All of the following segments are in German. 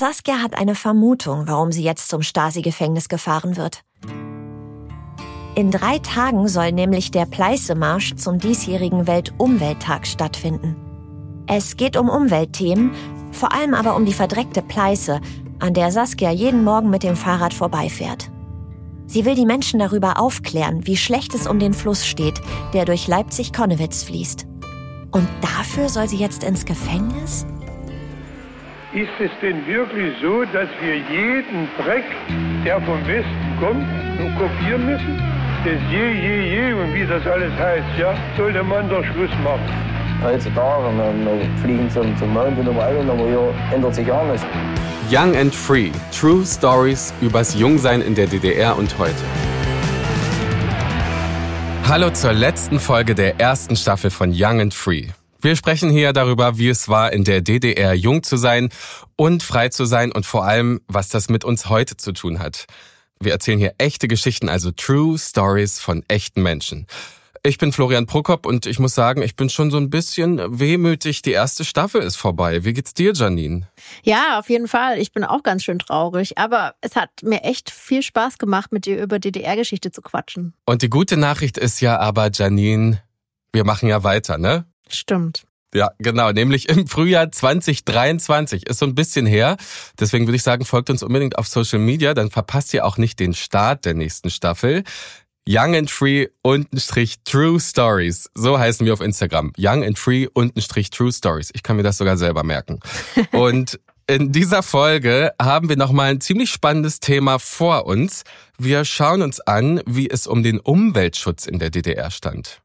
Saskia hat eine Vermutung, warum sie jetzt zum Stasi-Gefängnis gefahren wird. In drei Tagen soll nämlich der Pleißemarsch zum diesjährigen Weltumwelttag stattfinden. Es geht um Umweltthemen, vor allem aber um die verdreckte Pleiße, an der Saskia jeden Morgen mit dem Fahrrad vorbeifährt. Sie will die Menschen darüber aufklären, wie schlecht es um den Fluss steht, der durch Leipzig-Konnewitz fließt. Und dafür soll sie jetzt ins Gefängnis? Ist es denn wirklich so, dass wir jeden Dreck, der vom Westen kommt, nur kopieren müssen? Das je, je, je und wie das alles heißt, ja, sollte man doch Schluss machen. Heutzutage, wir, wir fliegen zum, zum Mond und überall, aber hier ändert sich gar nichts. Young and Free. True Stories übers Jungsein in der DDR und heute. Hallo zur letzten Folge der ersten Staffel von Young and Free. Wir sprechen hier darüber, wie es war, in der DDR jung zu sein und frei zu sein und vor allem, was das mit uns heute zu tun hat. Wir erzählen hier echte Geschichten, also True Stories von echten Menschen. Ich bin Florian Prokop und ich muss sagen, ich bin schon so ein bisschen wehmütig. Die erste Staffel ist vorbei. Wie geht's dir, Janine? Ja, auf jeden Fall. Ich bin auch ganz schön traurig. Aber es hat mir echt viel Spaß gemacht, mit dir über DDR-Geschichte zu quatschen. Und die gute Nachricht ist ja aber, Janine, wir machen ja weiter, ne? Stimmt. Ja, genau, nämlich im Frühjahr 2023. Ist so ein bisschen her. Deswegen würde ich sagen, folgt uns unbedingt auf Social Media, dann verpasst ihr auch nicht den Start der nächsten Staffel. Young and Free untenstrich True Stories. So heißen wir auf Instagram. Young and Free untenstrich True Stories. Ich kann mir das sogar selber merken. Und in dieser Folge haben wir nochmal ein ziemlich spannendes Thema vor uns. Wir schauen uns an, wie es um den Umweltschutz in der DDR stand.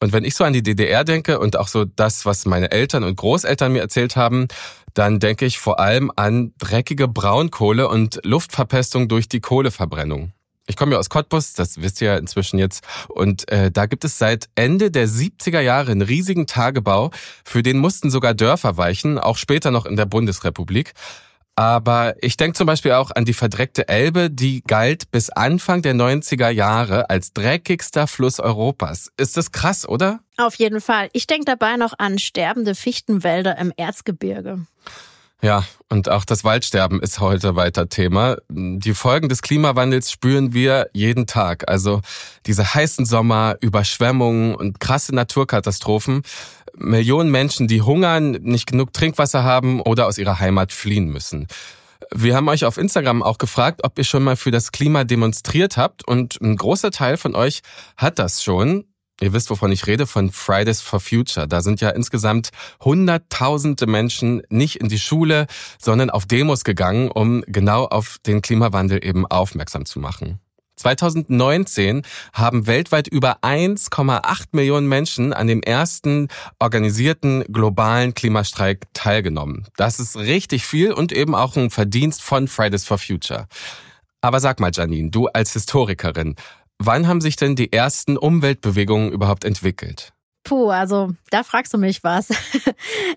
Und wenn ich so an die DDR denke und auch so das, was meine Eltern und Großeltern mir erzählt haben, dann denke ich vor allem an dreckige Braunkohle und Luftverpestung durch die Kohleverbrennung. Ich komme ja aus Cottbus, das wisst ihr ja inzwischen jetzt. Und äh, da gibt es seit Ende der 70er Jahre einen riesigen Tagebau. Für den mussten sogar Dörfer weichen, auch später noch in der Bundesrepublik. Aber ich denke zum Beispiel auch an die verdreckte Elbe, die galt bis Anfang der 90er Jahre als dreckigster Fluss Europas. Ist das krass, oder? Auf jeden Fall. Ich denke dabei noch an sterbende Fichtenwälder im Erzgebirge. Ja, und auch das Waldsterben ist heute weiter Thema. Die Folgen des Klimawandels spüren wir jeden Tag. Also diese heißen Sommer, Überschwemmungen und krasse Naturkatastrophen. Millionen Menschen, die hungern, nicht genug Trinkwasser haben oder aus ihrer Heimat fliehen müssen. Wir haben euch auf Instagram auch gefragt, ob ihr schon mal für das Klima demonstriert habt und ein großer Teil von euch hat das schon. Ihr wisst, wovon ich rede, von Fridays for Future. Da sind ja insgesamt hunderttausende Menschen nicht in die Schule, sondern auf Demos gegangen, um genau auf den Klimawandel eben aufmerksam zu machen. 2019 haben weltweit über 1,8 Millionen Menschen an dem ersten organisierten globalen Klimastreik teilgenommen. Das ist richtig viel und eben auch ein Verdienst von Fridays for Future. Aber sag mal, Janine, du als Historikerin, Wann haben sich denn die ersten Umweltbewegungen überhaupt entwickelt? Puh, also da fragst du mich was.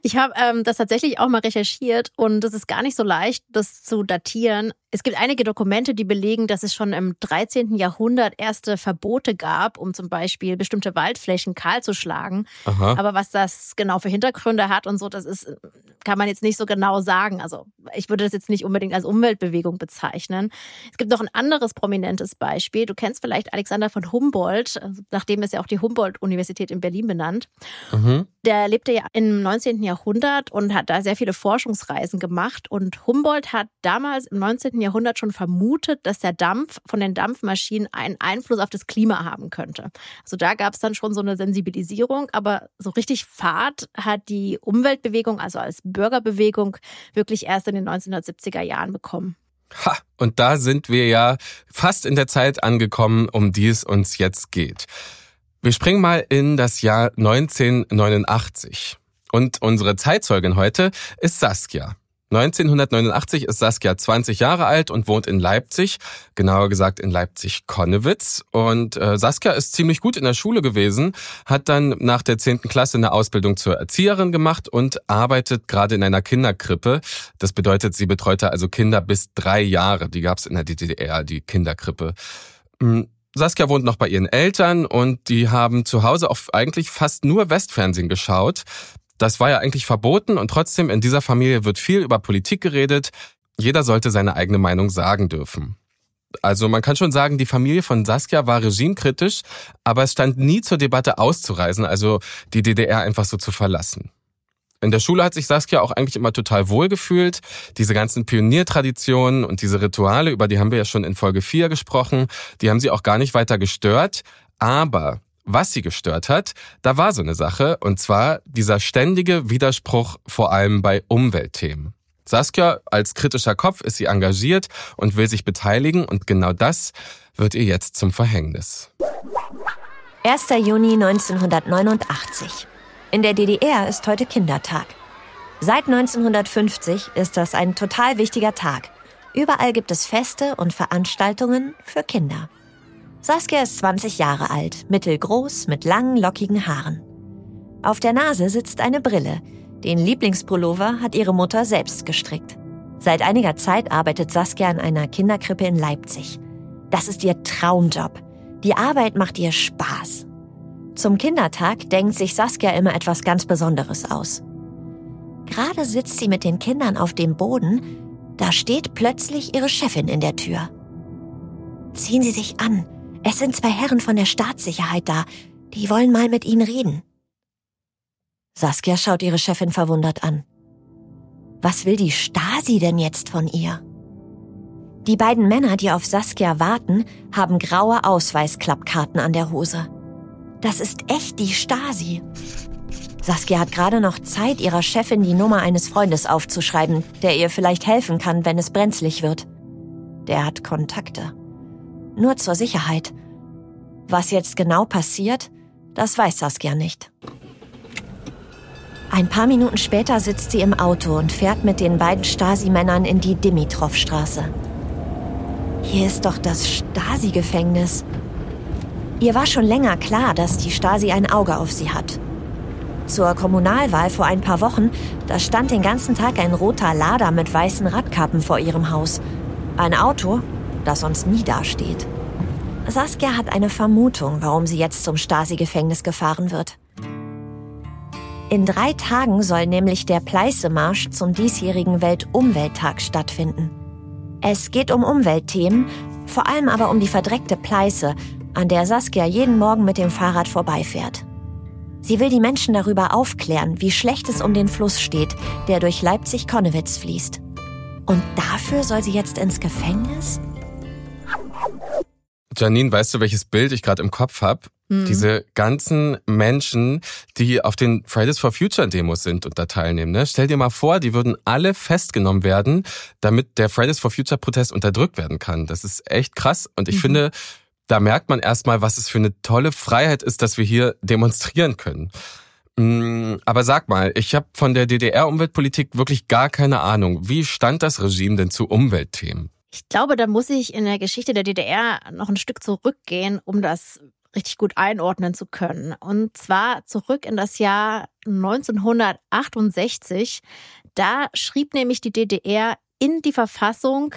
Ich habe ähm, das tatsächlich auch mal recherchiert und es ist gar nicht so leicht, das zu datieren. Es gibt einige Dokumente, die belegen, dass es schon im 13. Jahrhundert erste Verbote gab, um zum Beispiel bestimmte Waldflächen kahl zu schlagen. Aha. Aber was das genau für Hintergründe hat und so, das ist, kann man jetzt nicht so genau sagen. Also ich würde das jetzt nicht unbedingt als Umweltbewegung bezeichnen. Es gibt noch ein anderes prominentes Beispiel. Du kennst vielleicht Alexander von Humboldt, nachdem ist ja auch die Humboldt-Universität in Berlin benannt. Mhm. Der lebte ja im 19. Jahrhundert und hat da sehr viele Forschungsreisen gemacht. Und Humboldt hat damals im 19. Jahrhundert schon vermutet, dass der Dampf von den Dampfmaschinen einen Einfluss auf das Klima haben könnte. Also da gab es dann schon so eine Sensibilisierung, aber so richtig Fahrt hat die Umweltbewegung, also als Bürgerbewegung, wirklich erst in den 1970er Jahren bekommen. Ha, und da sind wir ja fast in der Zeit angekommen, um die es uns jetzt geht. Wir springen mal in das Jahr 1989. Und unsere Zeitzeugin heute ist Saskia. 1989 ist Saskia 20 Jahre alt und wohnt in Leipzig, genauer gesagt in Leipzig-Konnewitz. Und äh, Saskia ist ziemlich gut in der Schule gewesen, hat dann nach der 10. Klasse eine Ausbildung zur Erzieherin gemacht und arbeitet gerade in einer Kinderkrippe. Das bedeutet, sie betreute also Kinder bis drei Jahre. Die gab es in der DDR, die Kinderkrippe. Hm, Saskia wohnt noch bei ihren Eltern und die haben zu Hause auf eigentlich fast nur Westfernsehen geschaut. Das war ja eigentlich verboten und trotzdem in dieser Familie wird viel über Politik geredet. Jeder sollte seine eigene Meinung sagen dürfen. Also man kann schon sagen, die Familie von Saskia war regimekritisch, aber es stand nie zur Debatte auszureisen, also die DDR einfach so zu verlassen. In der Schule hat sich Saskia auch eigentlich immer total wohl gefühlt. Diese ganzen Pioniertraditionen und diese Rituale, über die haben wir ja schon in Folge 4 gesprochen, die haben sie auch gar nicht weiter gestört. Aber was sie gestört hat, da war so eine Sache, und zwar dieser ständige Widerspruch vor allem bei Umweltthemen. Saskia als kritischer Kopf ist sie engagiert und will sich beteiligen und genau das wird ihr jetzt zum Verhängnis. 1. Juni 1989. In der DDR ist heute Kindertag. Seit 1950 ist das ein total wichtiger Tag. Überall gibt es Feste und Veranstaltungen für Kinder. Saskia ist 20 Jahre alt, mittelgroß, mit langen, lockigen Haaren. Auf der Nase sitzt eine Brille, den Lieblingspullover hat ihre Mutter selbst gestrickt. Seit einiger Zeit arbeitet Saskia in einer Kinderkrippe in Leipzig. Das ist ihr Traumjob. Die Arbeit macht ihr Spaß. Zum Kindertag denkt sich Saskia immer etwas ganz Besonderes aus. Gerade sitzt sie mit den Kindern auf dem Boden, da steht plötzlich ihre Chefin in der Tür. Ziehen Sie sich an. Es sind zwei Herren von der Staatssicherheit da. Die wollen mal mit Ihnen reden. Saskia schaut ihre Chefin verwundert an. Was will die Stasi denn jetzt von ihr? Die beiden Männer, die auf Saskia warten, haben graue Ausweisklappkarten an der Hose. Das ist echt die Stasi. Saskia hat gerade noch Zeit, ihrer Chefin die Nummer eines Freundes aufzuschreiben, der ihr vielleicht helfen kann, wenn es brenzlig wird. Der hat Kontakte. Nur zur Sicherheit. Was jetzt genau passiert, das weiß Saskia nicht. Ein paar Minuten später sitzt sie im Auto und fährt mit den beiden Stasi-Männern in die Dimitrov-Straße. Hier ist doch das Stasi-Gefängnis. Ihr war schon länger klar, dass die Stasi ein Auge auf sie hat. Zur Kommunalwahl vor ein paar Wochen, da stand den ganzen Tag ein roter Lader mit weißen Radkappen vor ihrem Haus. Ein Auto, das sonst nie dasteht. Saskia hat eine Vermutung, warum sie jetzt zum Stasi-Gefängnis gefahren wird. In drei Tagen soll nämlich der Pleißemarsch zum diesjährigen Weltumwelttag stattfinden. Es geht um Umweltthemen, vor allem aber um die verdreckte Pleiße, an der Saskia jeden Morgen mit dem Fahrrad vorbeifährt. Sie will die Menschen darüber aufklären, wie schlecht es um den Fluss steht, der durch Leipzig-Konnewitz fließt. Und dafür soll sie jetzt ins Gefängnis? Janine, weißt du, welches Bild ich gerade im Kopf habe? Mhm. Diese ganzen Menschen, die auf den Fridays for Future Demos sind und da teilnehmen. Ne? Stell dir mal vor, die würden alle festgenommen werden, damit der Fridays for Future Protest unterdrückt werden kann. Das ist echt krass. Und ich mhm. finde, da merkt man erstmal, was es für eine tolle Freiheit ist, dass wir hier demonstrieren können. Mm, aber sag mal, ich habe von der DDR-Umweltpolitik wirklich gar keine Ahnung. Wie stand das Regime denn zu Umweltthemen? Ich glaube, da muss ich in der Geschichte der DDR noch ein Stück zurückgehen, um das richtig gut einordnen zu können. Und zwar zurück in das Jahr 1968. Da schrieb nämlich die DDR in die Verfassung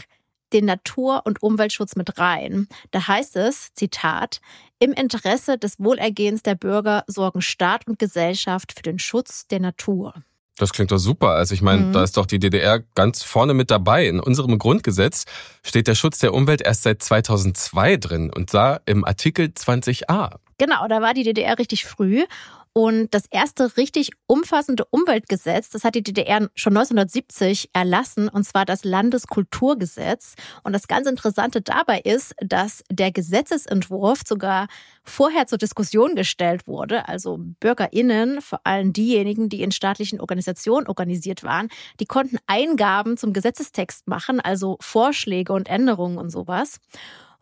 den Natur- und Umweltschutz mit rein. Da heißt es, Zitat, im Interesse des Wohlergehens der Bürger sorgen Staat und Gesellschaft für den Schutz der Natur. Das klingt doch super. Also ich meine, mhm. da ist doch die DDR ganz vorne mit dabei. In unserem Grundgesetz steht der Schutz der Umwelt erst seit 2002 drin und da im Artikel 20a. Genau, da war die DDR richtig früh. Und das erste richtig umfassende Umweltgesetz, das hat die DDR schon 1970 erlassen, und zwar das Landeskulturgesetz. Und das ganz Interessante dabei ist, dass der Gesetzesentwurf sogar vorher zur Diskussion gestellt wurde. Also Bürgerinnen, vor allem diejenigen, die in staatlichen Organisationen organisiert waren, die konnten Eingaben zum Gesetzestext machen, also Vorschläge und Änderungen und sowas.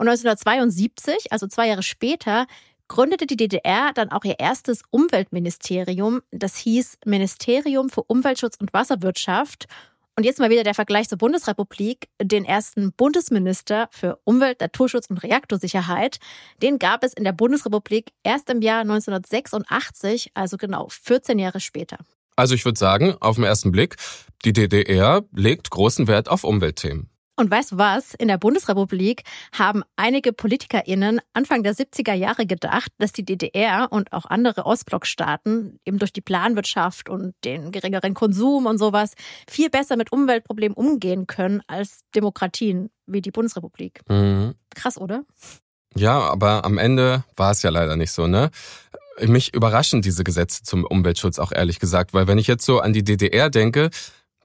Und 1972, also zwei Jahre später, gründete die DDR dann auch ihr erstes Umweltministerium. Das hieß Ministerium für Umweltschutz und Wasserwirtschaft. Und jetzt mal wieder der Vergleich zur Bundesrepublik. Den ersten Bundesminister für Umwelt, Naturschutz und Reaktorsicherheit, den gab es in der Bundesrepublik erst im Jahr 1986, also genau 14 Jahre später. Also ich würde sagen, auf den ersten Blick, die DDR legt großen Wert auf Umweltthemen. Und weißt du was? In der Bundesrepublik haben einige PolitikerInnen Anfang der 70er Jahre gedacht, dass die DDR und auch andere Ostblockstaaten eben durch die Planwirtschaft und den geringeren Konsum und sowas viel besser mit Umweltproblemen umgehen können als Demokratien wie die Bundesrepublik. Mhm. Krass, oder? Ja, aber am Ende war es ja leider nicht so, ne? Mich überraschen diese Gesetze zum Umweltschutz auch ehrlich gesagt, weil wenn ich jetzt so an die DDR denke,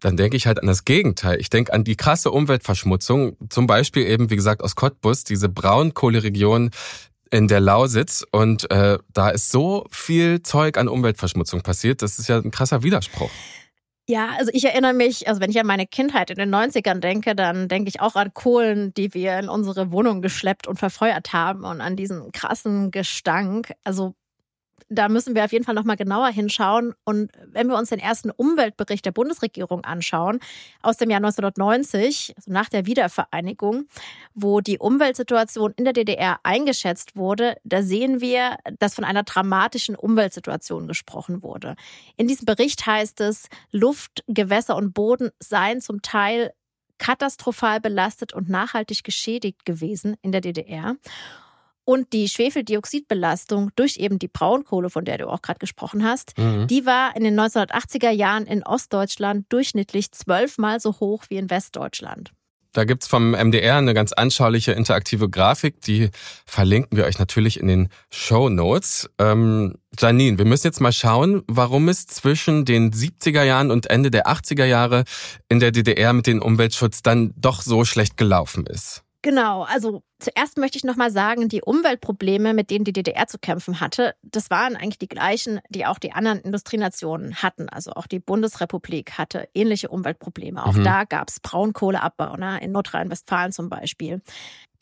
dann denke ich halt an das Gegenteil. Ich denke an die krasse Umweltverschmutzung, zum Beispiel eben, wie gesagt, aus Cottbus, diese Braunkohleregion in der Lausitz. Und äh, da ist so viel Zeug an Umweltverschmutzung passiert. Das ist ja ein krasser Widerspruch. Ja, also ich erinnere mich, also wenn ich an meine Kindheit in den 90ern denke, dann denke ich auch an Kohlen, die wir in unsere Wohnung geschleppt und verfeuert haben und an diesen krassen Gestank. Also da müssen wir auf jeden Fall nochmal genauer hinschauen. Und wenn wir uns den ersten Umweltbericht der Bundesregierung anschauen, aus dem Jahr 1990, also nach der Wiedervereinigung, wo die Umweltsituation in der DDR eingeschätzt wurde, da sehen wir, dass von einer dramatischen Umweltsituation gesprochen wurde. In diesem Bericht heißt es, Luft, Gewässer und Boden seien zum Teil katastrophal belastet und nachhaltig geschädigt gewesen in der DDR. Und die Schwefeldioxidbelastung durch eben die Braunkohle, von der du auch gerade gesprochen hast, mhm. die war in den 1980er Jahren in Ostdeutschland durchschnittlich zwölfmal so hoch wie in Westdeutschland. Da gibt's vom MDR eine ganz anschauliche interaktive Grafik, die verlinken wir euch natürlich in den Show Notes. Ähm, Janine, wir müssen jetzt mal schauen, warum es zwischen den 70er Jahren und Ende der 80er Jahre in der DDR mit dem Umweltschutz dann doch so schlecht gelaufen ist. Genau, also zuerst möchte ich nochmal sagen, die Umweltprobleme, mit denen die DDR zu kämpfen hatte, das waren eigentlich die gleichen, die auch die anderen Industrienationen hatten. Also auch die Bundesrepublik hatte ähnliche Umweltprobleme. Auch mhm. da gab es Braunkohleabbau, ne? in Nordrhein-Westfalen zum Beispiel.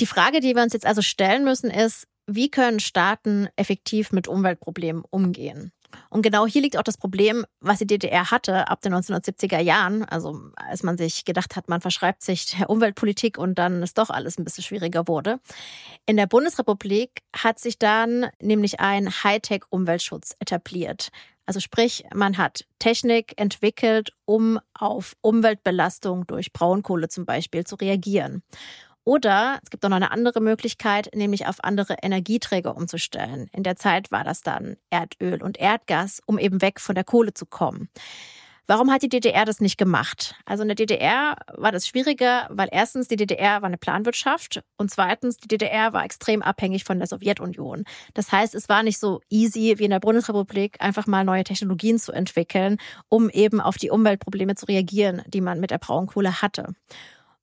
Die Frage, die wir uns jetzt also stellen müssen, ist, wie können Staaten effektiv mit Umweltproblemen umgehen? Und genau hier liegt auch das Problem, was die DDR hatte ab den 1970er Jahren. Also als man sich gedacht hat, man verschreibt sich der Umweltpolitik und dann ist doch alles ein bisschen schwieriger wurde. In der Bundesrepublik hat sich dann nämlich ein Hightech-Umweltschutz etabliert. Also sprich, man hat Technik entwickelt, um auf Umweltbelastung durch Braunkohle zum Beispiel zu reagieren. Oder es gibt auch noch eine andere Möglichkeit, nämlich auf andere Energieträger umzustellen. In der Zeit war das dann Erdöl und Erdgas, um eben weg von der Kohle zu kommen. Warum hat die DDR das nicht gemacht? Also in der DDR war das schwieriger, weil erstens die DDR war eine Planwirtschaft und zweitens die DDR war extrem abhängig von der Sowjetunion. Das heißt, es war nicht so easy wie in der Bundesrepublik, einfach mal neue Technologien zu entwickeln, um eben auf die Umweltprobleme zu reagieren, die man mit der Braunkohle hatte.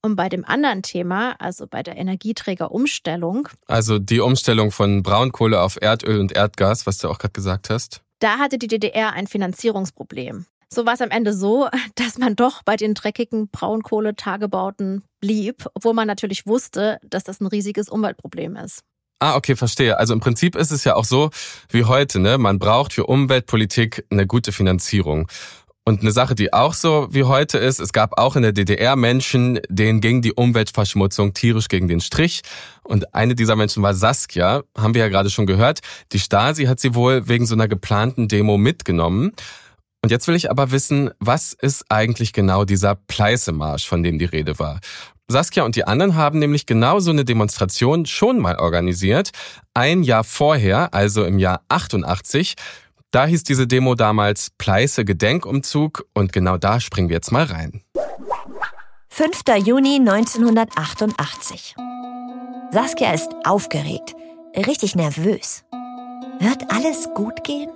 Und bei dem anderen Thema, also bei der Energieträgerumstellung. Also die Umstellung von Braunkohle auf Erdöl und Erdgas, was du auch gerade gesagt hast. Da hatte die DDR ein Finanzierungsproblem. So war es am Ende so, dass man doch bei den dreckigen Braunkohletagebauten blieb, obwohl man natürlich wusste, dass das ein riesiges Umweltproblem ist. Ah, okay, verstehe. Also im Prinzip ist es ja auch so wie heute, ne? Man braucht für Umweltpolitik eine gute Finanzierung. Und eine Sache, die auch so wie heute ist, es gab auch in der DDR Menschen, denen ging die Umweltverschmutzung tierisch gegen den Strich. Und eine dieser Menschen war Saskia, haben wir ja gerade schon gehört. Die Stasi hat sie wohl wegen so einer geplanten Demo mitgenommen. Und jetzt will ich aber wissen, was ist eigentlich genau dieser Pleißemarsch, von dem die Rede war? Saskia und die anderen haben nämlich genau so eine Demonstration schon mal organisiert. Ein Jahr vorher, also im Jahr 88. Da hieß diese Demo damals Pleiße Gedenkumzug und genau da springen wir jetzt mal rein. 5. Juni 1988. Saskia ist aufgeregt, richtig nervös. Wird alles gut gehen?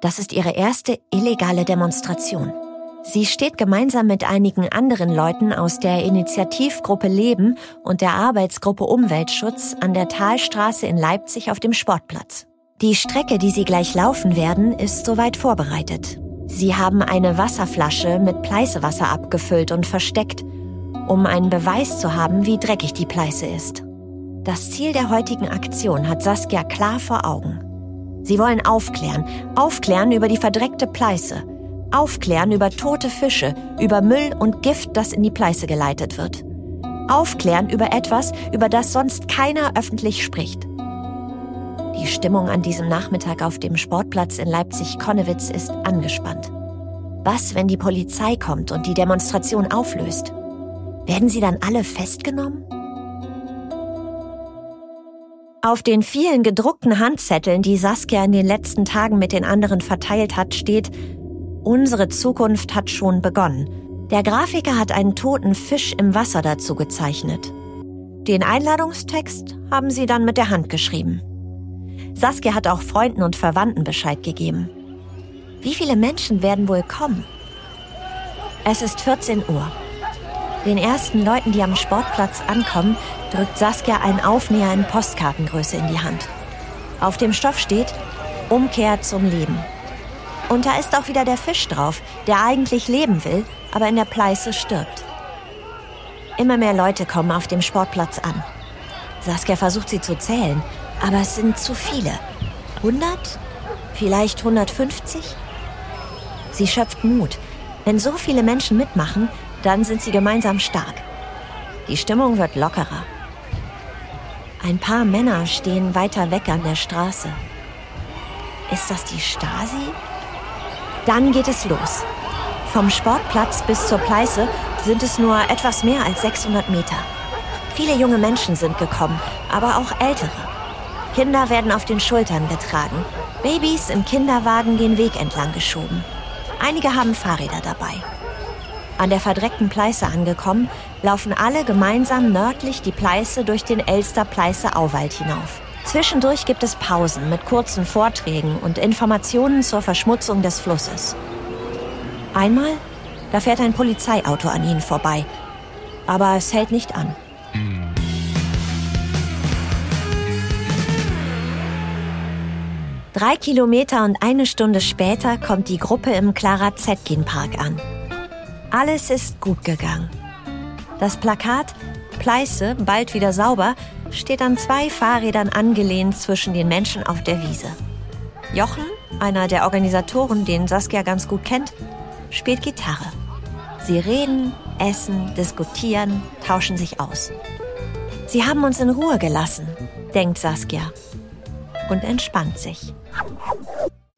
Das ist ihre erste illegale Demonstration. Sie steht gemeinsam mit einigen anderen Leuten aus der Initiativgruppe Leben und der Arbeitsgruppe Umweltschutz an der Talstraße in Leipzig auf dem Sportplatz. Die Strecke, die Sie gleich laufen werden, ist soweit vorbereitet. Sie haben eine Wasserflasche mit Pleißewasser abgefüllt und versteckt, um einen Beweis zu haben, wie dreckig die Pleiße ist. Das Ziel der heutigen Aktion hat Saskia klar vor Augen. Sie wollen aufklären, aufklären über die verdreckte Pleiße, aufklären über tote Fische, über Müll und Gift, das in die Pleiße geleitet wird. Aufklären über etwas, über das sonst keiner öffentlich spricht. Die Stimmung an diesem Nachmittag auf dem Sportplatz in Leipzig-Konnewitz ist angespannt. Was, wenn die Polizei kommt und die Demonstration auflöst? Werden sie dann alle festgenommen? Auf den vielen gedruckten Handzetteln, die Saskia in den letzten Tagen mit den anderen verteilt hat, steht, unsere Zukunft hat schon begonnen. Der Grafiker hat einen toten Fisch im Wasser dazu gezeichnet. Den Einladungstext haben sie dann mit der Hand geschrieben. Saskia hat auch Freunden und Verwandten Bescheid gegeben. Wie viele Menschen werden wohl kommen? Es ist 14 Uhr. Den ersten Leuten, die am Sportplatz ankommen, drückt Saskia einen Aufnäher in Postkartengröße in die Hand. Auf dem Stoff steht Umkehr zum Leben. Und da ist auch wieder der Fisch drauf, der eigentlich leben will, aber in der Pleiße stirbt. Immer mehr Leute kommen auf dem Sportplatz an. Saskia versucht sie zu zählen, aber es sind zu viele. 100? Vielleicht 150? Sie schöpft Mut. Wenn so viele Menschen mitmachen, dann sind sie gemeinsam stark. Die Stimmung wird lockerer. Ein paar Männer stehen weiter weg an der Straße. Ist das die Stasi? Dann geht es los. Vom Sportplatz bis zur Pleiße sind es nur etwas mehr als 600 Meter. Viele junge Menschen sind gekommen, aber auch ältere. Kinder werden auf den Schultern getragen. Babys im Kinderwagen den Weg entlang geschoben. Einige haben Fahrräder dabei. An der verdreckten Pleiße angekommen, laufen alle gemeinsam nördlich die Pleiße durch den Elster Pleiße Auwald hinauf. Zwischendurch gibt es Pausen mit kurzen Vorträgen und Informationen zur Verschmutzung des Flusses. Einmal, da fährt ein Polizeiauto an ihnen vorbei, aber es hält nicht an. Drei Kilometer und eine Stunde später kommt die Gruppe im Clara Zetkin Park an. Alles ist gut gegangen. Das Plakat Pleiße, bald wieder sauber, steht an zwei Fahrrädern angelehnt zwischen den Menschen auf der Wiese. Jochen, einer der Organisatoren, den Saskia ganz gut kennt, spielt Gitarre. Sie reden, essen, diskutieren, tauschen sich aus. Sie haben uns in Ruhe gelassen, denkt Saskia und entspannt sich.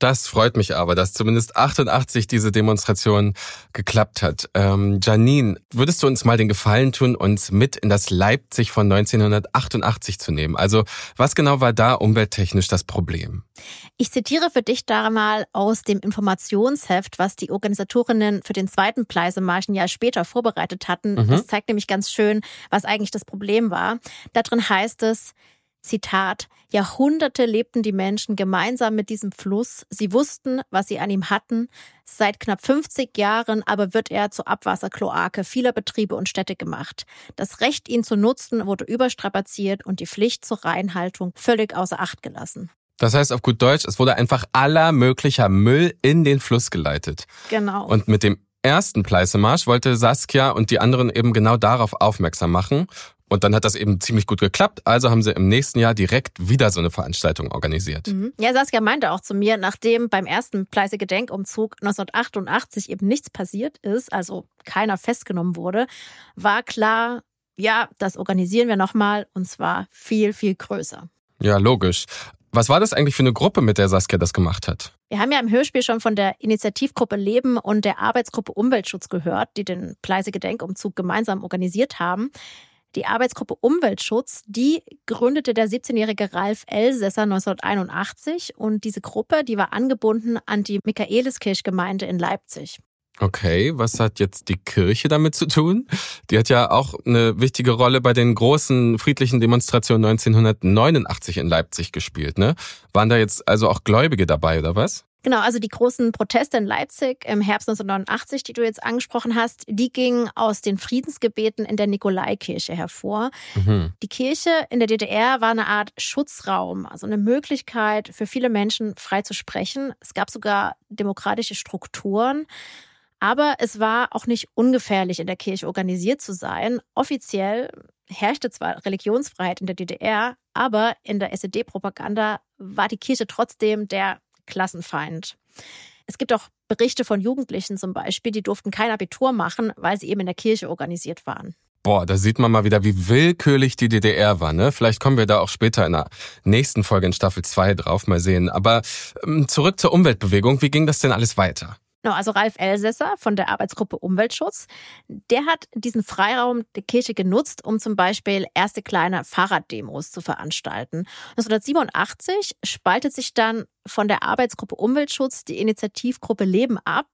Das freut mich aber, dass zumindest 88 diese Demonstration geklappt hat. Ähm, Janine, würdest du uns mal den Gefallen tun, uns mit in das Leipzig von 1988 zu nehmen? Also was genau war da umwelttechnisch das Problem? Ich zitiere für dich da mal aus dem Informationsheft, was die Organisatorinnen für den zweiten Pleisemarsch ein Jahr später vorbereitet hatten. Mhm. Das zeigt nämlich ganz schön, was eigentlich das Problem war. Da drin heißt es, Zitat, Jahrhunderte lebten die Menschen gemeinsam mit diesem Fluss. Sie wussten, was sie an ihm hatten. Seit knapp 50 Jahren aber wird er zur Abwasserkloake vieler Betriebe und Städte gemacht. Das Recht, ihn zu nutzen, wurde überstrapaziert und die Pflicht zur Reinhaltung völlig außer Acht gelassen. Das heißt auf gut Deutsch, es wurde einfach aller möglicher Müll in den Fluss geleitet. Genau. Und mit dem ersten Pleißemarsch wollte Saskia und die anderen eben genau darauf aufmerksam machen und dann hat das eben ziemlich gut geklappt. Also haben sie im nächsten Jahr direkt wieder so eine Veranstaltung organisiert. Mhm. Ja, Saskia meinte auch zu mir, nachdem beim ersten Pleiße Gedenkumzug 1988 eben nichts passiert ist, also keiner festgenommen wurde, war klar, ja, das organisieren wir nochmal und zwar viel, viel größer. Ja, logisch. Was war das eigentlich für eine Gruppe, mit der Saskia das gemacht hat? Wir haben ja im Hörspiel schon von der Initiativgruppe Leben und der Arbeitsgruppe Umweltschutz gehört, die den Pleiße Gedenkumzug gemeinsam organisiert haben. Die Arbeitsgruppe Umweltschutz, die gründete der 17-jährige Ralf Elsässer 1981 und diese Gruppe, die war angebunden an die Michaeliskirchgemeinde in Leipzig. Okay, was hat jetzt die Kirche damit zu tun? Die hat ja auch eine wichtige Rolle bei den großen friedlichen Demonstrationen 1989 in Leipzig gespielt, ne? Waren da jetzt also auch Gläubige dabei oder was? Genau, also die großen Proteste in Leipzig im Herbst 1989, die du jetzt angesprochen hast, die gingen aus den Friedensgebeten in der Nikolaikirche hervor. Mhm. Die Kirche in der DDR war eine Art Schutzraum, also eine Möglichkeit für viele Menschen frei zu sprechen. Es gab sogar demokratische Strukturen. Aber es war auch nicht ungefährlich, in der Kirche organisiert zu sein. Offiziell herrschte zwar Religionsfreiheit in der DDR, aber in der SED-Propaganda war die Kirche trotzdem der Klassenfeind. Es gibt auch Berichte von Jugendlichen zum Beispiel, die durften kein Abitur machen, weil sie eben in der Kirche organisiert waren. Boah, da sieht man mal wieder, wie willkürlich die DDR war, ne? Vielleicht kommen wir da auch später in der nächsten Folge in Staffel 2 drauf, mal sehen. Aber ähm, zurück zur Umweltbewegung, wie ging das denn alles weiter? Also Ralf Elsässer von der Arbeitsgruppe Umweltschutz, der hat diesen Freiraum der Kirche genutzt, um zum Beispiel erste kleine Fahrraddemos zu veranstalten. 1987 spaltet sich dann von der Arbeitsgruppe Umweltschutz die Initiativgruppe Leben ab.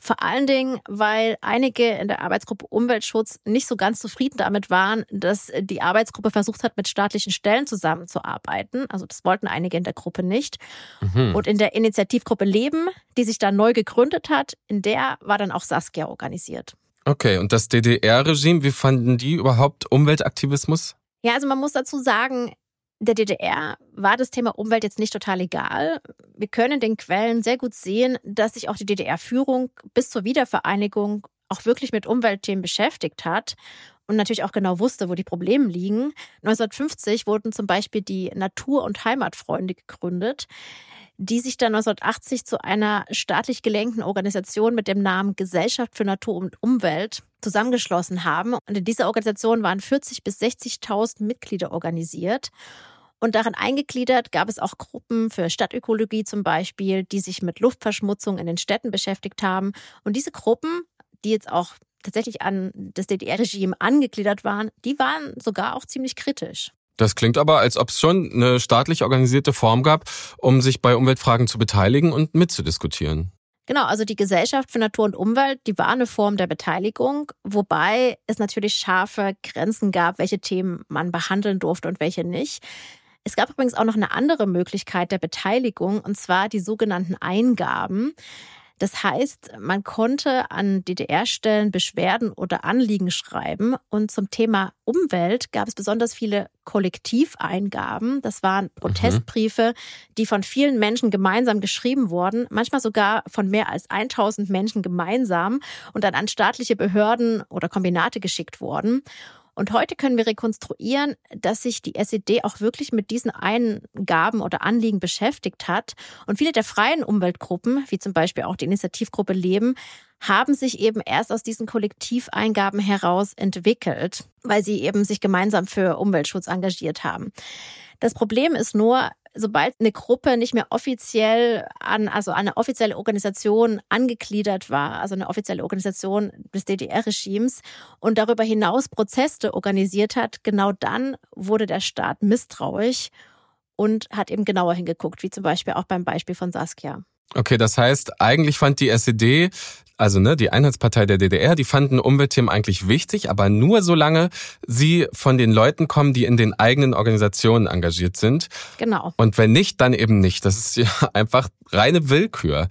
Vor allen Dingen, weil einige in der Arbeitsgruppe Umweltschutz nicht so ganz zufrieden damit waren, dass die Arbeitsgruppe versucht hat, mit staatlichen Stellen zusammenzuarbeiten. Also das wollten einige in der Gruppe nicht. Mhm. Und in der Initiativgruppe Leben, die sich dann neu gegründet hat, in der war dann auch Saskia organisiert. Okay, und das DDR-Regime, wie fanden die überhaupt Umweltaktivismus? Ja, also man muss dazu sagen, der DDR war das Thema Umwelt jetzt nicht total egal. Wir können den Quellen sehr gut sehen, dass sich auch die DDR-Führung bis zur Wiedervereinigung auch wirklich mit Umweltthemen beschäftigt hat und natürlich auch genau wusste, wo die Probleme liegen. 1950 wurden zum Beispiel die Natur- und Heimatfreunde gegründet, die sich dann 1980 zu einer staatlich gelenkten Organisation mit dem Namen Gesellschaft für Natur und Umwelt zusammengeschlossen haben. Und in dieser Organisation waren 40.000 bis 60.000 Mitglieder organisiert. Und darin eingegliedert gab es auch Gruppen für Stadtökologie zum Beispiel, die sich mit Luftverschmutzung in den Städten beschäftigt haben. Und diese Gruppen, die jetzt auch tatsächlich an das DDR-Regime angegliedert waren, die waren sogar auch ziemlich kritisch. Das klingt aber, als ob es schon eine staatlich organisierte Form gab, um sich bei Umweltfragen zu beteiligen und mitzudiskutieren. Genau, also die Gesellschaft für Natur und Umwelt, die war eine Form der Beteiligung, wobei es natürlich scharfe Grenzen gab, welche Themen man behandeln durfte und welche nicht. Es gab übrigens auch noch eine andere Möglichkeit der Beteiligung, und zwar die sogenannten Eingaben. Das heißt, man konnte an DDR-Stellen Beschwerden oder Anliegen schreiben. Und zum Thema Umwelt gab es besonders viele Kollektiveingaben. Das waren mhm. Protestbriefe, die von vielen Menschen gemeinsam geschrieben wurden, manchmal sogar von mehr als 1000 Menschen gemeinsam und dann an staatliche Behörden oder Kombinate geschickt wurden. Und heute können wir rekonstruieren, dass sich die SED auch wirklich mit diesen Eingaben oder Anliegen beschäftigt hat. Und viele der freien Umweltgruppen, wie zum Beispiel auch die Initiativgruppe Leben, haben sich eben erst aus diesen Kollektiveingaben heraus entwickelt, weil sie eben sich gemeinsam für Umweltschutz engagiert haben. Das Problem ist nur, sobald eine Gruppe nicht mehr offiziell an, also an eine offizielle Organisation angegliedert war, also eine offizielle Organisation des DDR-Regimes und darüber hinaus Prozesse organisiert hat, genau dann wurde der Staat misstrauisch und hat eben genauer hingeguckt, wie zum Beispiel auch beim Beispiel von Saskia. Okay, das heißt, eigentlich fand die SED, also ne, die Einheitspartei der DDR, die fanden Umweltthemen eigentlich wichtig, aber nur solange sie von den Leuten kommen, die in den eigenen Organisationen engagiert sind. Genau. Und wenn nicht, dann eben nicht. Das ist ja einfach reine Willkür.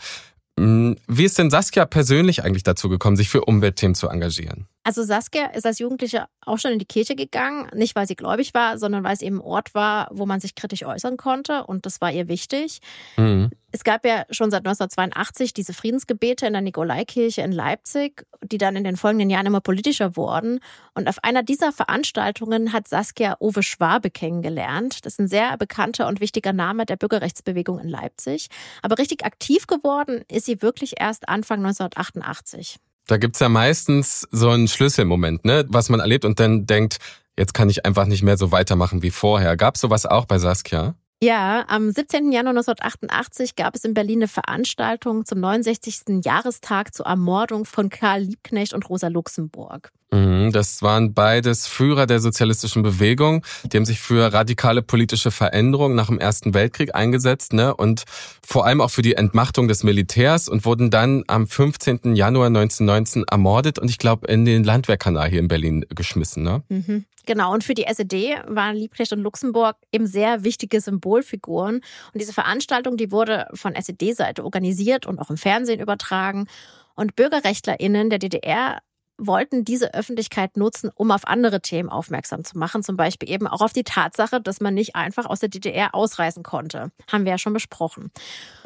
Hm, wie ist denn Saskia persönlich eigentlich dazu gekommen, sich für Umweltthemen zu engagieren? Also Saskia ist als Jugendliche auch schon in die Kirche gegangen, nicht weil sie gläubig war, sondern weil es eben ein Ort war, wo man sich kritisch äußern konnte und das war ihr wichtig. Mhm. Es gab ja schon seit 1982 diese Friedensgebete in der Nikolaikirche in Leipzig, die dann in den folgenden Jahren immer politischer wurden. Und auf einer dieser Veranstaltungen hat Saskia Uwe Schwabe kennengelernt. Das ist ein sehr bekannter und wichtiger Name der Bürgerrechtsbewegung in Leipzig. Aber richtig aktiv geworden ist sie wirklich erst Anfang 1988. Da gibt's ja meistens so einen Schlüsselmoment, ne, was man erlebt und dann denkt, jetzt kann ich einfach nicht mehr so weitermachen wie vorher. Gab's sowas auch bei Saskia? Ja, am 17. Januar 1988 gab es in Berlin eine Veranstaltung zum 69. Jahrestag zur Ermordung von Karl Liebknecht und Rosa Luxemburg. Mhm, das waren beides Führer der sozialistischen Bewegung. Die haben sich für radikale politische Veränderungen nach dem Ersten Weltkrieg eingesetzt ne? und vor allem auch für die Entmachtung des Militärs und wurden dann am 15. Januar 1919 ermordet und ich glaube in den Landwehrkanal hier in Berlin geschmissen. Ne? Mhm. Genau, und für die SED waren Liebknecht und Luxemburg eben sehr wichtige Symbolfiguren. Und diese Veranstaltung, die wurde von SED-Seite organisiert und auch im Fernsehen übertragen. Und BürgerrechtlerInnen der DDR wollten diese Öffentlichkeit nutzen, um auf andere Themen aufmerksam zu machen. Zum Beispiel eben auch auf die Tatsache, dass man nicht einfach aus der DDR ausreisen konnte. Haben wir ja schon besprochen.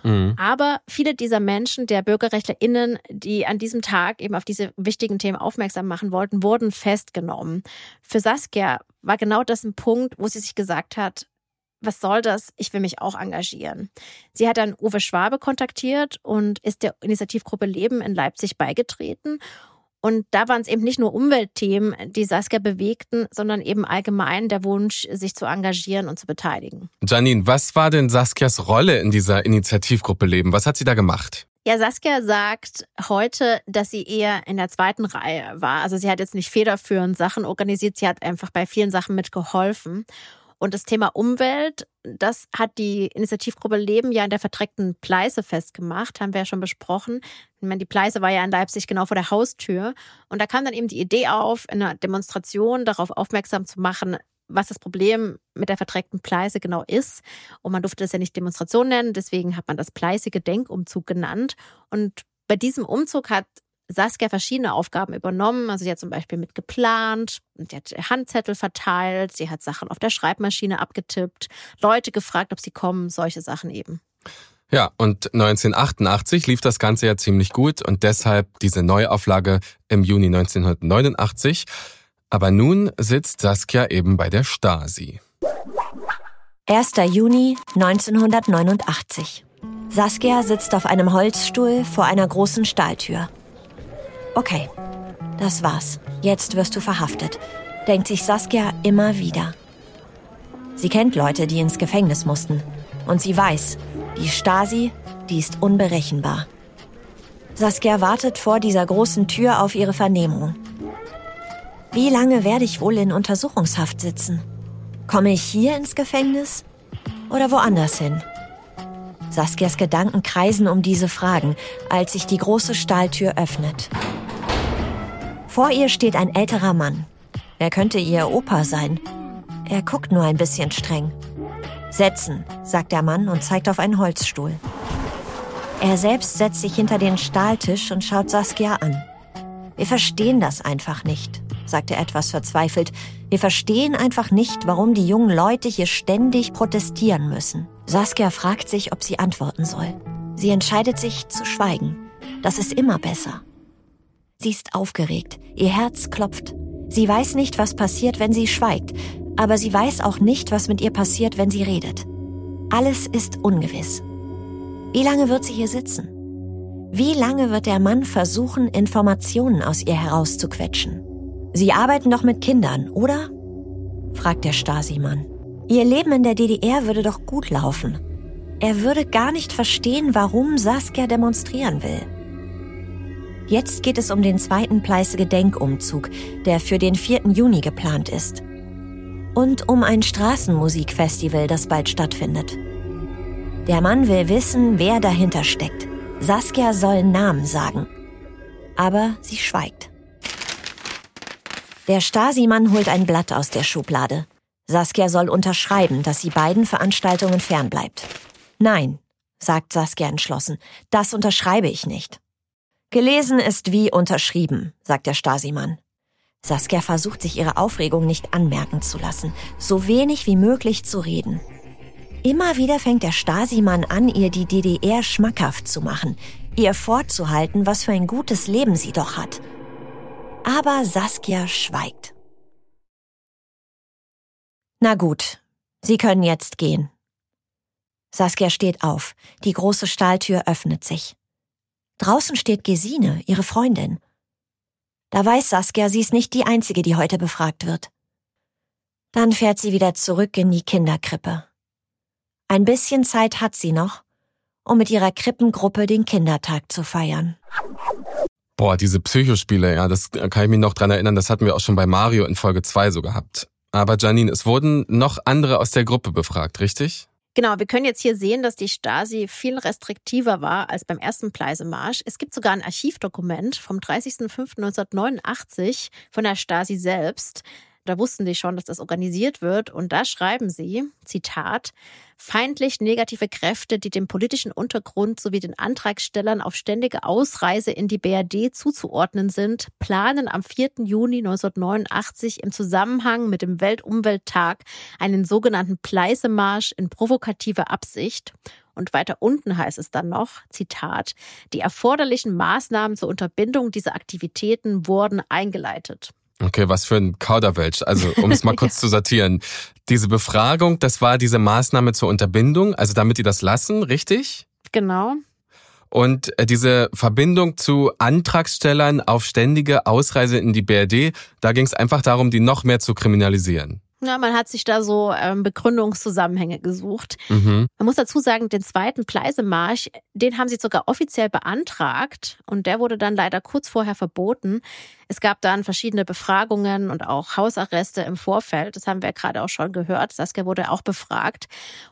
Mhm. Aber viele dieser Menschen, der BürgerrechtlerInnen, die an diesem Tag eben auf diese wichtigen Themen aufmerksam machen wollten, wurden festgenommen. Für Saskia war genau das ein Punkt, wo sie sich gesagt hat, was soll das? Ich will mich auch engagieren. Sie hat dann Uwe Schwabe kontaktiert und ist der Initiativgruppe Leben in Leipzig beigetreten und da waren es eben nicht nur Umweltthemen, die Saskia bewegten, sondern eben allgemein der Wunsch, sich zu engagieren und zu beteiligen. Janine, was war denn Saskias Rolle in dieser Initiativgruppe Leben? Was hat sie da gemacht? Ja, Saskia sagt heute, dass sie eher in der zweiten Reihe war. Also sie hat jetzt nicht federführend Sachen organisiert, sie hat einfach bei vielen Sachen mitgeholfen. Und das Thema Umwelt, das hat die Initiativgruppe Leben ja in der verdreckten Pleiße festgemacht, haben wir ja schon besprochen. Ich meine, die Pleiße war ja in Leipzig genau vor der Haustür. Und da kam dann eben die Idee auf, in einer Demonstration darauf aufmerksam zu machen, was das Problem mit der verdreckten Pleiße genau ist. Und man durfte das ja nicht Demonstration nennen, deswegen hat man das Pleiße-Gedenkumzug genannt. Und bei diesem Umzug hat Saskia verschiedene Aufgaben übernommen. Also sie hat zum Beispiel mit geplant, sie hat Handzettel verteilt, sie hat Sachen auf der Schreibmaschine abgetippt, Leute gefragt, ob sie kommen, solche Sachen eben. Ja, und 1988 lief das Ganze ja ziemlich gut und deshalb diese Neuauflage im Juni 1989. Aber nun sitzt Saskia eben bei der Stasi. 1. Juni 1989. Saskia sitzt auf einem Holzstuhl vor einer großen Stahltür. Okay, das war's. Jetzt wirst du verhaftet, denkt sich Saskia immer wieder. Sie kennt Leute, die ins Gefängnis mussten. Und sie weiß, die Stasi, die ist unberechenbar. Saskia wartet vor dieser großen Tür auf ihre Vernehmung. Wie lange werde ich wohl in Untersuchungshaft sitzen? Komme ich hier ins Gefängnis oder woanders hin? Saskias Gedanken kreisen um diese Fragen, als sich die große Stahltür öffnet. Vor ihr steht ein älterer Mann. Er könnte ihr Opa sein. Er guckt nur ein bisschen streng. Setzen, sagt der Mann und zeigt auf einen Holzstuhl. Er selbst setzt sich hinter den Stahltisch und schaut Saskia an. Wir verstehen das einfach nicht, sagt er etwas verzweifelt. Wir verstehen einfach nicht, warum die jungen Leute hier ständig protestieren müssen. Saskia fragt sich, ob sie antworten soll. Sie entscheidet sich zu schweigen. Das ist immer besser. Sie ist aufgeregt, ihr Herz klopft. Sie weiß nicht, was passiert, wenn sie schweigt, aber sie weiß auch nicht, was mit ihr passiert, wenn sie redet. Alles ist ungewiss. Wie lange wird sie hier sitzen? Wie lange wird der Mann versuchen, Informationen aus ihr herauszuquetschen? Sie arbeiten doch mit Kindern, oder? fragt der Stasi-Mann. Ihr Leben in der DDR würde doch gut laufen. Er würde gar nicht verstehen, warum Saskia demonstrieren will. Jetzt geht es um den zweiten Pleiße-Gedenkumzug, der für den 4. Juni geplant ist. Und um ein Straßenmusikfestival, das bald stattfindet. Der Mann will wissen, wer dahinter steckt. Saskia soll Namen sagen. Aber sie schweigt. Der Stasi-Mann holt ein Blatt aus der Schublade. Saskia soll unterschreiben, dass sie beiden Veranstaltungen fernbleibt. Nein, sagt Saskia entschlossen, das unterschreibe ich nicht. Gelesen ist wie unterschrieben, sagt der Stasi-Mann. Saskia versucht sich ihre Aufregung nicht anmerken zu lassen, so wenig wie möglich zu reden. Immer wieder fängt der Stasi-Mann an, ihr die DDR schmackhaft zu machen, ihr vorzuhalten, was für ein gutes Leben sie doch hat. Aber Saskia schweigt. Na gut, Sie können jetzt gehen. Saskia steht auf, die große Stahltür öffnet sich. Draußen steht Gesine, ihre Freundin. Da weiß Saskia, sie ist nicht die Einzige, die heute befragt wird. Dann fährt sie wieder zurück in die Kinderkrippe. Ein bisschen Zeit hat sie noch, um mit ihrer Krippengruppe den Kindertag zu feiern. Boah, diese Psychospiele, ja, das kann ich mich noch dran erinnern, das hatten wir auch schon bei Mario in Folge 2 so gehabt. Aber Janine, es wurden noch andere aus der Gruppe befragt, richtig? Genau, wir können jetzt hier sehen, dass die Stasi viel restriktiver war als beim ersten Pleisemarsch. Es gibt sogar ein Archivdokument vom 30.05.1989 von der Stasi selbst. Da wussten die schon, dass das organisiert wird. Und da schreiben sie, Zitat, feindlich negative Kräfte, die dem politischen Untergrund sowie den Antragstellern auf ständige Ausreise in die BRD zuzuordnen sind, planen am 4. Juni 1989 im Zusammenhang mit dem Weltumwelttag einen sogenannten Pleisemarsch in provokativer Absicht. Und weiter unten heißt es dann noch, Zitat, die erforderlichen Maßnahmen zur Unterbindung dieser Aktivitäten wurden eingeleitet. Okay, was für ein Kauderwelsch. Also, um es mal kurz zu sortieren. Diese Befragung, das war diese Maßnahme zur Unterbindung, also damit die das lassen, richtig? Genau. Und äh, diese Verbindung zu Antragstellern auf ständige Ausreise in die BRD, da ging es einfach darum, die noch mehr zu kriminalisieren. Ja, man hat sich da so ähm, Begründungszusammenhänge gesucht. Mhm. Man muss dazu sagen, den zweiten Pleisemarsch, den haben sie sogar offiziell beantragt und der wurde dann leider kurz vorher verboten. Es gab dann verschiedene Befragungen und auch Hausarreste im Vorfeld. Das haben wir gerade auch schon gehört. Saskia wurde auch befragt.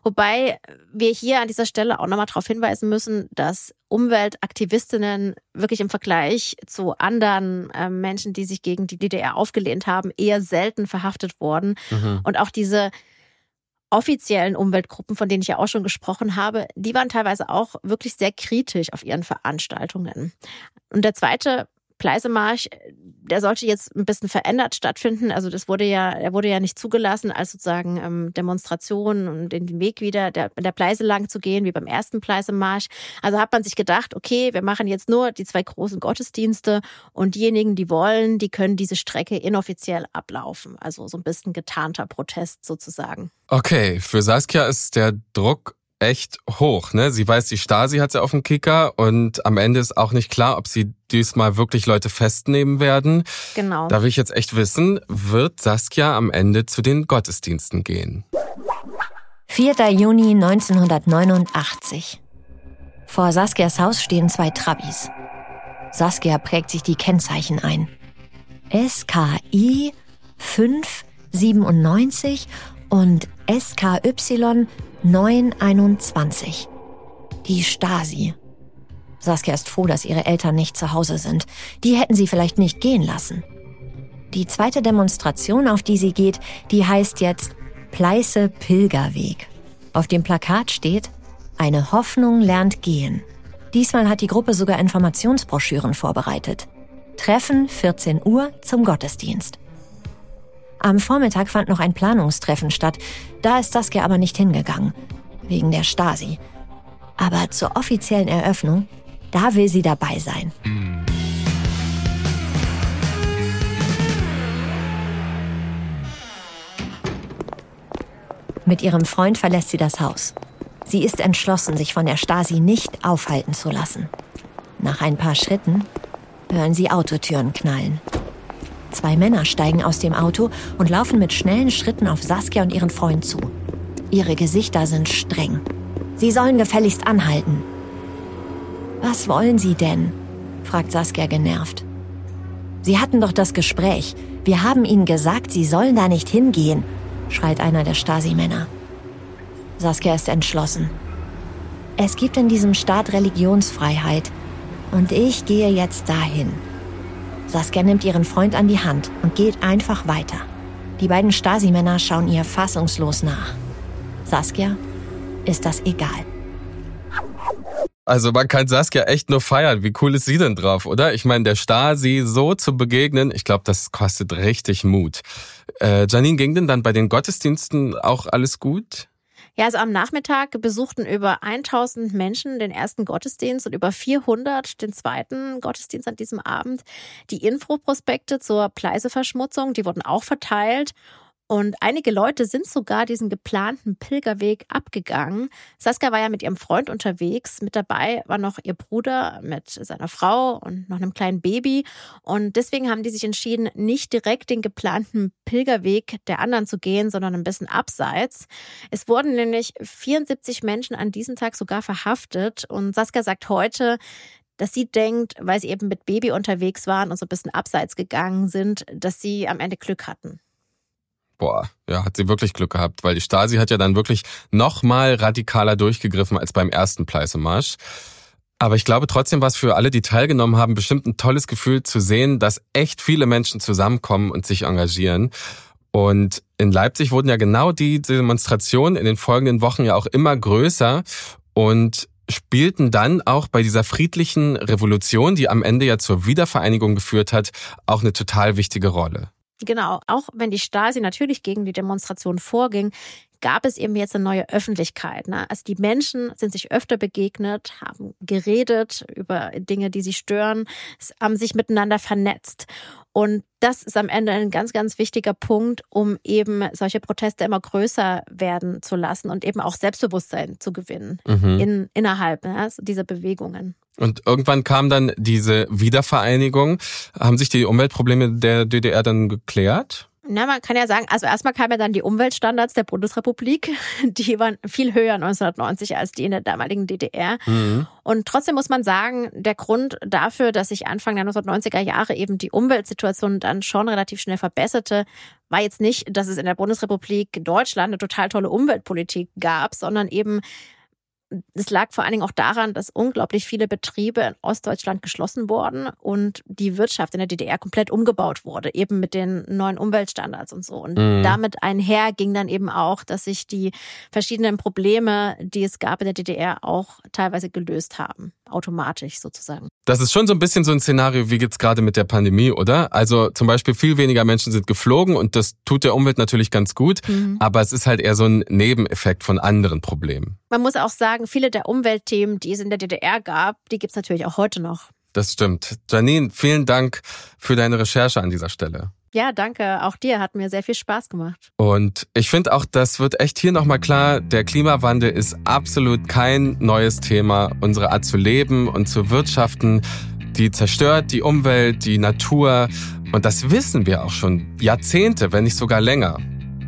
Wobei wir hier an dieser Stelle auch nochmal darauf hinweisen müssen, dass Umweltaktivistinnen wirklich im Vergleich zu anderen äh, Menschen, die sich gegen die DDR aufgelehnt haben, eher selten verhaftet wurden. Mhm. Und auch diese offiziellen Umweltgruppen, von denen ich ja auch schon gesprochen habe, die waren teilweise auch wirklich sehr kritisch auf ihren Veranstaltungen. Und der zweite Pleisemarsch, der sollte jetzt ein bisschen verändert stattfinden. Also das wurde ja, er wurde ja nicht zugelassen, als sozusagen ähm, Demonstration und den Weg wieder der, der Pleise lang zu gehen, wie beim ersten Pleisemarsch. Also hat man sich gedacht, okay, wir machen jetzt nur die zwei großen Gottesdienste und diejenigen, die wollen, die können diese Strecke inoffiziell ablaufen. Also so ein bisschen getarnter Protest sozusagen. Okay, für Saskia ist der Druck echt hoch. Ne? Sie weiß, die Stasi hat sie auf dem Kicker und am Ende ist auch nicht klar, ob sie diesmal wirklich Leute festnehmen werden. Genau. Da will ich jetzt echt wissen, wird Saskia am Ende zu den Gottesdiensten gehen? 4. Juni 1989. Vor Saskias Haus stehen zwei Trabis. Saskia prägt sich die Kennzeichen ein. SKI 597 und SKY 921. Die Stasi. Saskia ist froh, dass ihre Eltern nicht zu Hause sind. Die hätten sie vielleicht nicht gehen lassen. Die zweite Demonstration, auf die sie geht, die heißt jetzt Pleiße Pilgerweg. Auf dem Plakat steht, eine Hoffnung lernt gehen. Diesmal hat die Gruppe sogar Informationsbroschüren vorbereitet. Treffen 14 Uhr zum Gottesdienst. Am Vormittag fand noch ein Planungstreffen statt. Da ist Saskia aber nicht hingegangen. Wegen der Stasi. Aber zur offiziellen Eröffnung, da will sie dabei sein. Mit ihrem Freund verlässt sie das Haus. Sie ist entschlossen, sich von der Stasi nicht aufhalten zu lassen. Nach ein paar Schritten hören sie Autotüren knallen. Zwei Männer steigen aus dem Auto und laufen mit schnellen Schritten auf Saskia und ihren Freund zu. Ihre Gesichter sind streng. Sie sollen gefälligst anhalten. Was wollen Sie denn? fragt Saskia genervt. Sie hatten doch das Gespräch. Wir haben Ihnen gesagt, Sie sollen da nicht hingehen, schreit einer der Stasi-Männer. Saskia ist entschlossen. Es gibt in diesem Staat Religionsfreiheit. Und ich gehe jetzt dahin. Saskia nimmt ihren Freund an die Hand und geht einfach weiter. Die beiden Stasi-Männer schauen ihr fassungslos nach. Saskia ist das egal. Also man kann Saskia echt nur feiern. Wie cool ist sie denn drauf, oder? Ich meine, der Stasi so zu begegnen, ich glaube, das kostet richtig Mut. Äh, Janine, ging denn dann bei den Gottesdiensten auch alles gut? Ja, also am Nachmittag besuchten über 1000 Menschen den ersten Gottesdienst und über 400 den zweiten Gottesdienst an diesem Abend. Die Infoprospekte zur Pleiseverschmutzung, die wurden auch verteilt. Und einige Leute sind sogar diesen geplanten Pilgerweg abgegangen. Saskia war ja mit ihrem Freund unterwegs. Mit dabei war noch ihr Bruder mit seiner Frau und noch einem kleinen Baby. Und deswegen haben die sich entschieden, nicht direkt den geplanten Pilgerweg der anderen zu gehen, sondern ein bisschen abseits. Es wurden nämlich 74 Menschen an diesem Tag sogar verhaftet. Und Saskia sagt heute, dass sie denkt, weil sie eben mit Baby unterwegs waren und so ein bisschen abseits gegangen sind, dass sie am Ende Glück hatten. Boah, ja, hat sie wirklich Glück gehabt, weil die Stasi hat ja dann wirklich noch mal radikaler durchgegriffen als beim ersten Pleißemarsch. Aber ich glaube trotzdem war es für alle, die teilgenommen haben, bestimmt ein tolles Gefühl zu sehen, dass echt viele Menschen zusammenkommen und sich engagieren. Und in Leipzig wurden ja genau die Demonstrationen in den folgenden Wochen ja auch immer größer und spielten dann auch bei dieser friedlichen Revolution, die am Ende ja zur Wiedervereinigung geführt hat, auch eine total wichtige Rolle. Genau, auch wenn die Stasi natürlich gegen die Demonstration vorging, gab es eben jetzt eine neue Öffentlichkeit. Ne? Also die Menschen sind sich öfter begegnet, haben geredet über Dinge, die sie stören, haben sich miteinander vernetzt. Und das ist am Ende ein ganz, ganz wichtiger Punkt, um eben solche Proteste immer größer werden zu lassen und eben auch Selbstbewusstsein zu gewinnen Mhm. in, innerhalb ne, also dieser Bewegungen. Und irgendwann kam dann diese Wiedervereinigung. Haben sich die Umweltprobleme der DDR dann geklärt? Na, man kann ja sagen, also erstmal kamen ja dann die Umweltstandards der Bundesrepublik. Die waren viel höher 1990 als die in der damaligen DDR. Mhm. Und trotzdem muss man sagen, der Grund dafür, dass sich Anfang der 1990er Jahre eben die Umweltsituation dann schon relativ schnell verbesserte, war jetzt nicht, dass es in der Bundesrepublik Deutschland eine total tolle Umweltpolitik gab, sondern eben es lag vor allen Dingen auch daran, dass unglaublich viele Betriebe in Ostdeutschland geschlossen wurden und die Wirtschaft in der DDR komplett umgebaut wurde, eben mit den neuen Umweltstandards und so. Und mhm. damit einher ging dann eben auch, dass sich die verschiedenen Probleme, die es gab in der DDR, auch teilweise gelöst haben, automatisch sozusagen. Das ist schon so ein bisschen so ein Szenario, wie geht's gerade mit der Pandemie, oder? Also zum Beispiel viel weniger Menschen sind geflogen und das tut der Umwelt natürlich ganz gut, mhm. aber es ist halt eher so ein Nebeneffekt von anderen Problemen. Man muss auch sagen, viele der Umweltthemen, die es in der DDR gab, die gibt es natürlich auch heute noch. Das stimmt. Janine, vielen Dank für deine Recherche an dieser Stelle. Ja, danke. Auch dir hat mir sehr viel Spaß gemacht. Und ich finde auch, das wird echt hier nochmal klar, der Klimawandel ist absolut kein neues Thema. Unsere Art zu leben und zu wirtschaften, die zerstört die Umwelt, die Natur. Und das wissen wir auch schon Jahrzehnte, wenn nicht sogar länger.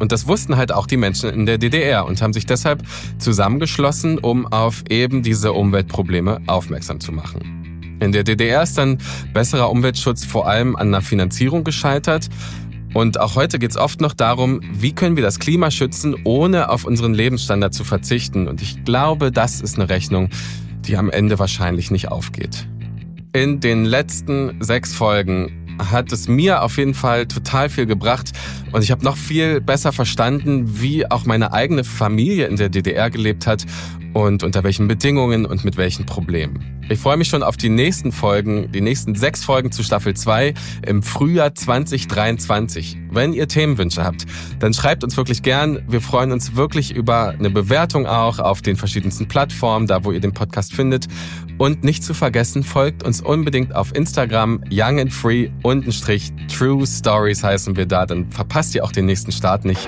Und das wussten halt auch die Menschen in der DDR und haben sich deshalb zusammengeschlossen, um auf eben diese Umweltprobleme aufmerksam zu machen. In der DDR ist dann besserer Umweltschutz vor allem an der Finanzierung gescheitert. Und auch heute geht es oft noch darum, wie können wir das Klima schützen, ohne auf unseren Lebensstandard zu verzichten. Und ich glaube, das ist eine Rechnung, die am Ende wahrscheinlich nicht aufgeht. In den letzten sechs Folgen hat es mir auf jeden Fall total viel gebracht. Und ich habe noch viel besser verstanden, wie auch meine eigene Familie in der DDR gelebt hat und unter welchen Bedingungen und mit welchen Problemen. Ich freue mich schon auf die nächsten Folgen, die nächsten sechs Folgen zu Staffel 2 im Frühjahr 2023. Wenn ihr Themenwünsche habt, dann schreibt uns wirklich gern. Wir freuen uns wirklich über eine Bewertung auch auf den verschiedensten Plattformen, da wo ihr den Podcast findet. Und nicht zu vergessen, folgt uns unbedingt auf Instagram, Young and Free, unten Strich, True Stories heißen wir da. Dann verpasst ihr auch den nächsten Start nicht.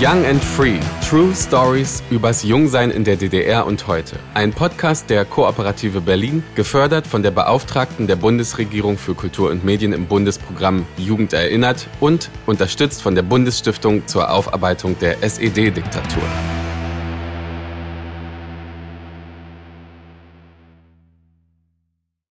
Young and Free. True Stories übers Jungsein in der DDR und heute. Ein Podcast der Kooperative Berlin, gefördert von der Beauftragten der Bundesregierung für Kultur und Medien im Bundesprogramm Jugend erinnert und unterstützt von der Bundesstiftung zur Aufarbeitung der SED-Diktatur.